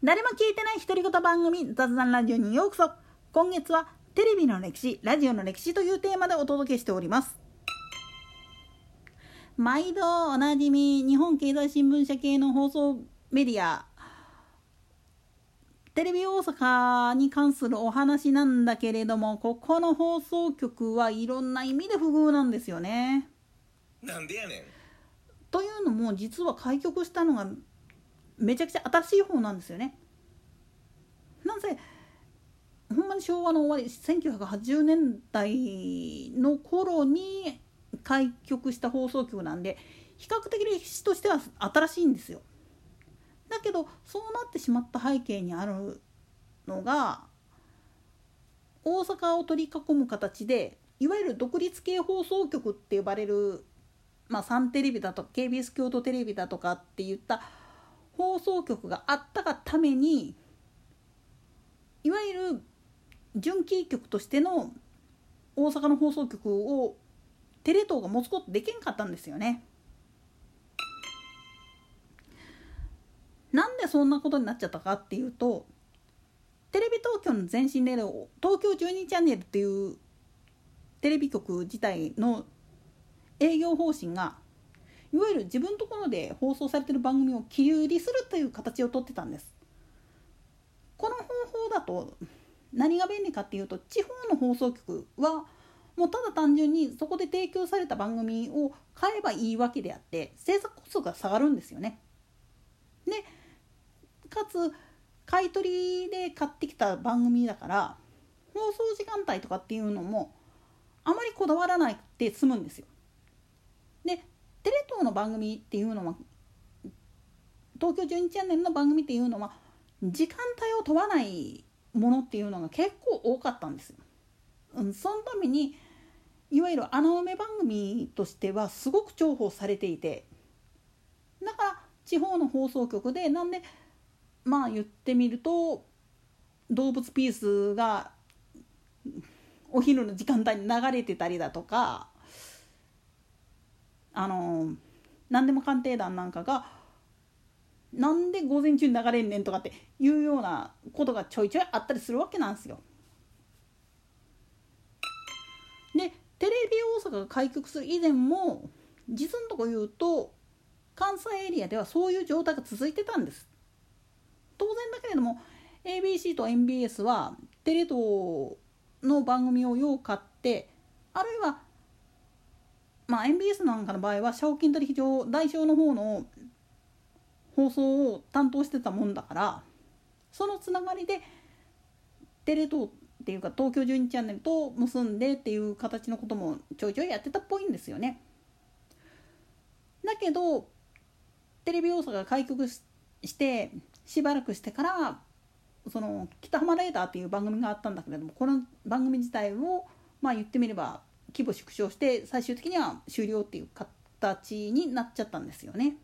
誰も聞いてない独り言番組雑談ラジオにようこそ。今月はテレビの歴史ラジオの歴史というテーマでお届けしております。毎度おなじみ日本経済新聞社系の放送メディア。テレビ大阪に関するお話なんだけれどもここの放送局はいろんな意味で不遇なんですよね。なんでやねん。というのも実は開局したのがめちゃくちゃ新しい方なんですよね。なぜ？ほんまに昭和の終わり1980年代の頃に開局した放送局なんで比較的歴史としては新しいんですよ。だけどそうなってしまった背景にあるのが大阪を取り囲む形でいわゆる独立系放送局って呼ばれる、まあ、サンテレビだとか KBS 京都テレビだとかっていった放送局があったがためにいわゆる準キー局としての大阪の放送局をテレ東が持つことできんかったんですよね。なんでそんなことになっちゃったかっていうとテレビ東京の前身で東京12チャンネルっていうテレビ局自体の営業方針がいわゆる自分のところで放送されてる番組を切り売りするという形をとってたんです。この方法だと何が便利かっていうと地方の放送局はもうただ単純にそこで提供された番組を買えばいいわけであって制作コストが下がるんですよね。でかつ買い取りで買ってきた番組だから放送時間帯とかっていうのもあまりこだわらなくて済むんですよ。テレ東の番組っていうのは東京12チャンネルの番組っていうのは時間帯を問わないものっていうのが結構多かったんですよ。うん、そのためにいわゆる穴埋め番組としてはすごく重宝されていてだから地方の放送局でなんでまあ言ってみると動物ピースがお昼の時間帯に流れてたりだとかあの何でも鑑定団なんかがなんで午前中に流れんねんとかっていうようなことがちょいちょいあったりするわけなんですよ。でテレビ大阪が開局する以前も実のとこ言うと関西エリアではそういう状態が続いてたんです。当然だけれども ABC と MBS はテレ東の番組をよう買ってあるいはまあ MBS なんかの場合は賞金取引所代償の方の放送を担当してたもんだからそのつながりでテレ東っていうか東京12チャンネルと結んでっていう形のこともちょいちょいやってたっぽいんですよね。だけどテレビ大阪が開局してしばらくしてからその「北浜レーダー」っていう番組があったんだけれどもこの番組自体をまあ言ってみれば規模縮小して最終的には終了っていう形になっちゃったんですよね。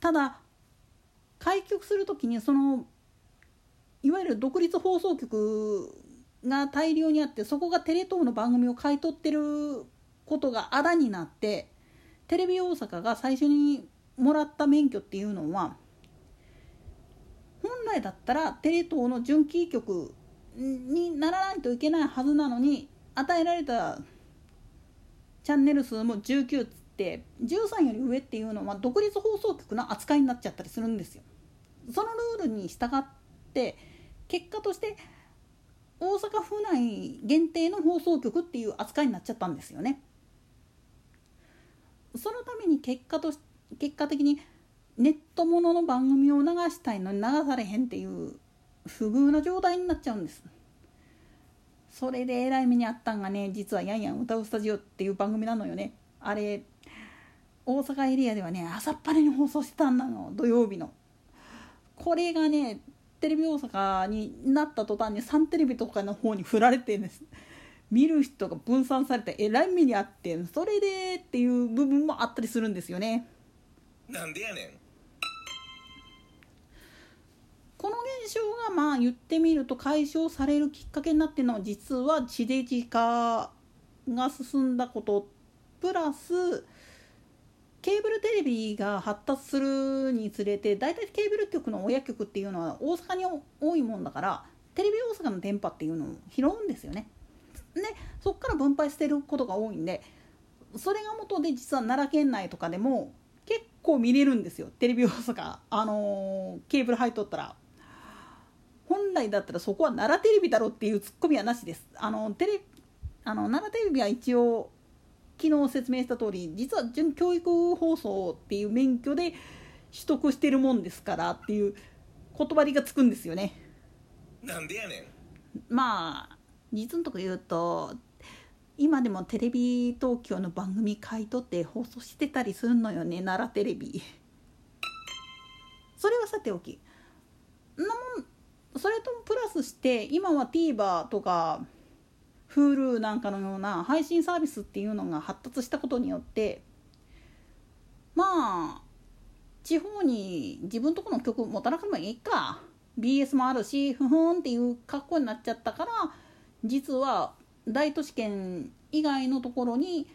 ただ開局する時にそのいわゆる独立放送局が大量にあってそこがテレ東の番組を買い取ってることがあだになってテレビ大阪が最初にもらった免許っていうのは本来だったらテレ東の準キー局にならないといけないはずなのに与えられたチャンネル数も19つって13より上っていうのは独立放送局の扱いになっちゃったりするんですよ。そのルールに従って結果として大阪府内限定の放送局っていう扱いになっちゃったんですよね。そのために結果とし結果的にネットものの番組を流したいのに流されへんっていう不遇な状態になっちゃうんです。それでえらい目にあったんがね実は「やんやん歌うスタジオ」っていう番組なのよね。あれ大阪エリアではね朝っぱらに放送してたんだの土曜日の。これがねテレビ大阪になった途端にサンテレビとかの方に振られてんです。見る人が分散されてえらい目にあってそれでっていう部分もあったりするんですよね。なんでやねん。この現象がまあ言ってみると解消されるきっかけになってるのは実は地デジ化が進んだことプラスケーブルテレビが発達するにつれて大体ケーブル局の親局っていうのは大阪に多いもんだからテレビ大阪の電波っていうのを拾うんですよね。でそこから分配してることが多いんでそれが元で実は奈良県内とかでも結構見れるんですよテレビ大阪あのー、ケーブル入っとったら本来だったらそこは奈良テレビだろっていうツッコミはなしです。あのテレあの奈良テレビは一応昨日説明した通り実は準教育放送っていう免許で取得してるもんですからっていう言葉りがつくんですよね。なんでやねん。まあ実のとこ言うと今でもテレビ東京の番組買い取って放送してたりするのよね奈良テレビ。それはさておきとして今は TVer とか Hulu なんかのような配信サービスっていうのが発達したことによってまあ地方に自分とこの曲持たなくてもいいか BS もあるしふふんっていう格好になっちゃったから実は大都市圏以外のところに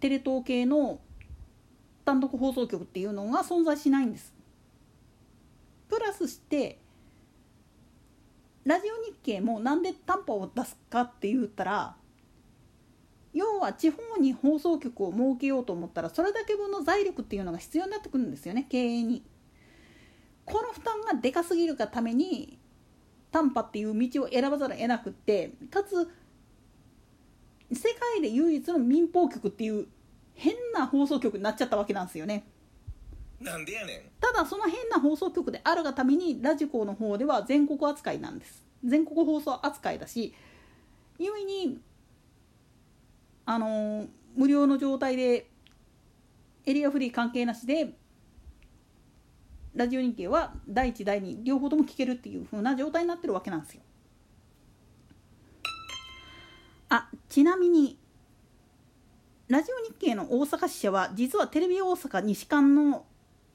テレ東系の単独放送局っていうのが存在しないんです。プラスしてラジオ日経もなんで短波を出すかって言ったら要は地方に放送局を設けようと思ったらそれだけ分の財力っていうのが必要になってくるんですよね経営に。この負担がでかすぎるがために短波っていう道を選ばざるを得なくってかつ世界で唯一の民放局っていう変な放送局になっちゃったわけなんですよね。なんでやねんただその変な放送局であるがためにラジコの方では全国扱いなんです全国放送扱いだし故にあの無料の状態でエリアフリー関係なしでラジオ日経は第1第2両方とも聞けるっていう風な状態になってるわけなんですよ。あちなみにラジオ日経の大阪支社は実はテレビ大阪西館の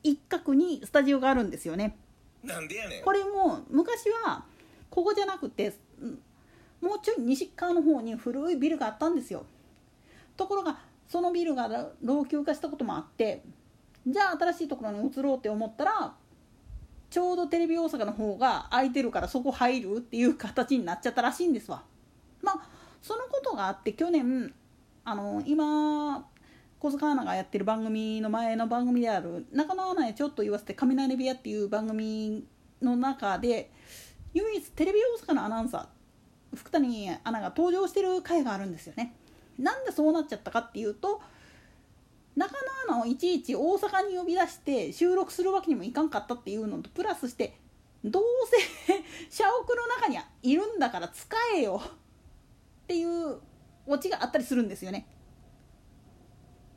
一角にスタジオがあるんですよね。なんでやねんこれも昔はここじゃなくてもうちょい西側の方に古いビルがあったんですよ。ところがそのビルが老朽化したこともあってじゃあ新しいところに移ろうって思ったらちょうどテレビ大阪の方が空いてるからそこ入るっていう形になっちゃったらしいんですわ。まあそのことがあって去年あの今小塚アナがやってる番組の前の番組である「中野アナへちょっと言わせて雷部屋」っていう番組の中で唯一テレビ大阪のアナウンサー福谷アナが登場してる回があるんですよね。なんでそうなっちゃったかっていうと中野アナをいちいち大阪に呼び出して収録するわけにもいかんかったっていうのとプラスしてどうせ社屋の中にはいるんだから使えよっていうオチがあったりするんですよね。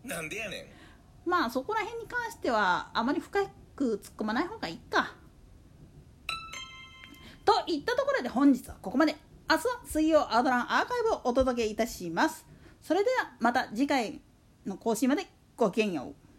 なんでやねんまあそこら辺に関してはあまり深く突っ込まない方がいいか。といったところで本日はここまで。明日は水曜アドランアーカイブをお届けいたします。それではまた次回の更新までごきげんよう。